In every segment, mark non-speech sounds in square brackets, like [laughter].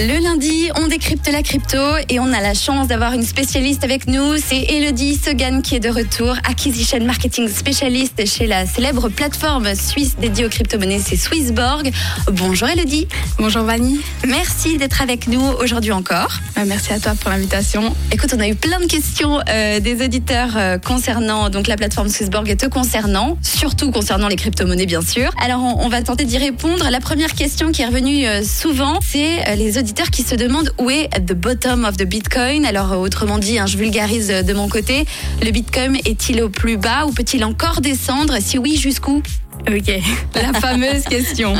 Le lundi, on décrypte la crypto et on a la chance d'avoir une spécialiste avec nous. C'est Elodie Segan qui est de retour, acquisition marketing spécialiste chez la célèbre plateforme suisse dédiée aux crypto-monnaies, c'est Swissborg. Bonjour Elodie. Bonjour Vanny. Merci d'être avec nous aujourd'hui encore. Euh, merci à toi pour l'invitation. Écoute, on a eu plein de questions euh, des auditeurs euh, concernant donc la plateforme Swissborg et te concernant, surtout concernant les crypto-monnaies bien sûr. Alors on, on va tenter d'y répondre. La première question qui est revenue euh, souvent, c'est les auditeurs qui se demandent où est the bottom of the Bitcoin. Alors, euh, autrement dit, hein, je vulgarise euh, de mon côté, le Bitcoin est-il au plus bas ou peut-il encore descendre? Si oui, jusqu'où? Ok, [laughs] la fameuse question.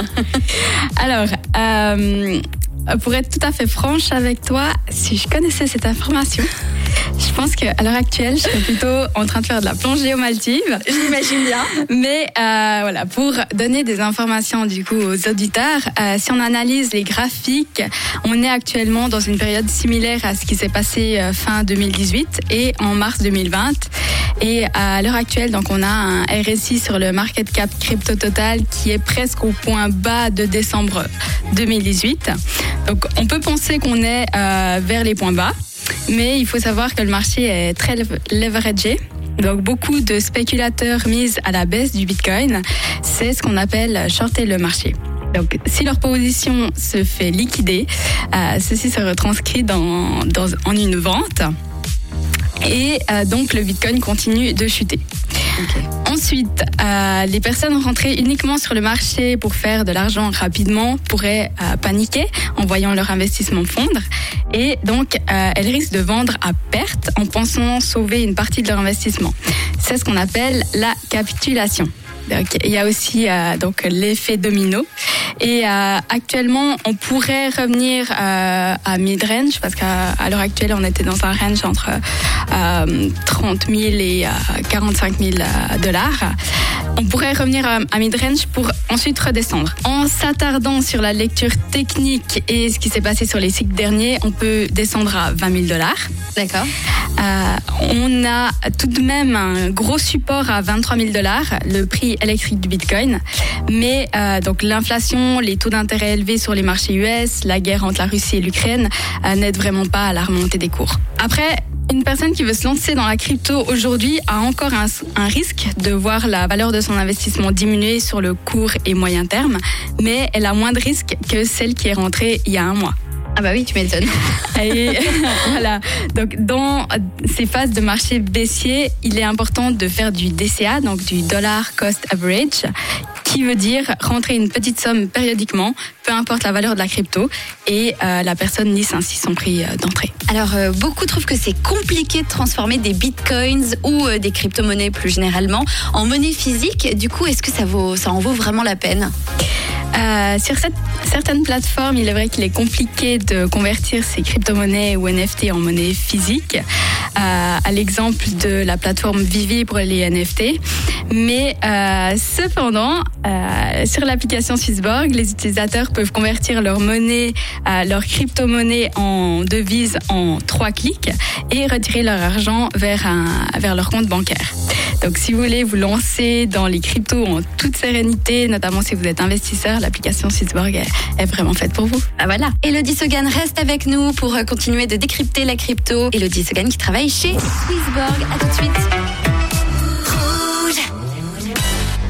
Alors, euh, pour être tout à fait franche avec toi, si je connaissais cette information, je pense qu'à l'heure actuelle, je serais plutôt en train de faire de la plongée aux Maldives. J'imagine bien. Mais euh, voilà, pour donner des informations du coup aux auditeurs, euh, si on analyse les graphiques, on est actuellement dans une période similaire à ce qui s'est passé euh, fin 2018 et en mars 2020. Et à l'heure actuelle, donc on a un RSI sur le market cap crypto total qui est presque au point bas de décembre 2018. Donc on peut penser qu'on est euh, vers les points bas, mais il faut savoir que le marché est très lev- leveragé. Donc beaucoup de spéculateurs misent à la baisse du Bitcoin. C'est ce qu'on appelle shorter le marché. Donc, si leur position se fait liquider, euh, ceci se retranscrit dans, dans, en une vente. Et euh, donc, le Bitcoin continue de chuter. Ensuite, euh, les personnes rentrées uniquement sur le marché pour faire de l'argent rapidement pourraient euh, paniquer en voyant leur investissement fondre. Et donc, euh, elles risquent de vendre à perte en pensant sauver une partie de leur investissement. C'est ce qu'on appelle la capitulation. Donc, il y a aussi euh, donc l'effet domino. Et euh, actuellement, on pourrait revenir euh, à mid-range parce qu'à l'heure actuelle, on était dans un range entre euh, 30 000 et euh, 45 000 euh, dollars. On pourrait revenir à, à mid-range pour ensuite redescendre. En s'attardant sur la lecture technique et ce qui s'est passé sur les cycles derniers, on peut descendre à 20 000 dollars. D'accord. Euh, on a tout de même un gros support à 23 000 dollars, le prix électrique du Bitcoin. Mais euh, donc l'inflation, les taux d'intérêt élevés sur les marchés US, la guerre entre la Russie et l'Ukraine euh, n'aident vraiment pas à la remontée des cours. Après, une personne qui veut se lancer dans la crypto aujourd'hui a encore un, un, risque de voir la valeur de son investissement diminuer sur le court et moyen terme, mais elle a moins de risques que celle qui est rentrée il y a un mois. Ah bah oui, tu m'étonnes. Et [laughs] voilà. Donc dans ces phases de marché baissier, il est important de faire du DCA, donc du dollar cost average, qui veut dire rentrer une petite somme périodiquement, peu importe la valeur de la crypto, et euh, la personne lisse ainsi son prix euh, d'entrée. Alors, euh, beaucoup trouvent que c'est compliqué de transformer des bitcoins ou des crypto-monnaies plus généralement en monnaie physique. Du coup, est-ce que ça, vaut, ça en vaut vraiment la peine? Euh, sur cette, certaines plateformes, il est vrai qu'il est compliqué de convertir ces crypto-monnaies ou NFT en monnaie physique, euh, à l'exemple de la plateforme Vivi pour les NFT. Mais euh, cependant, euh, sur l'application Swissborg, les utilisateurs peuvent convertir leur monnaie, euh, leur crypto-monnaie en devise en trois clics et retirer leur argent vers, un, vers leur compte bancaire. Donc, si vous voulez vous lancer dans les cryptos en toute sérénité, notamment si vous êtes investisseur, l'application Swissborg est, est vraiment faite pour vous. Ah voilà. Elodie Sogan reste avec nous pour euh, continuer de décrypter la crypto. Elodie Sogan qui travaille chez Swissborg. À tout de suite.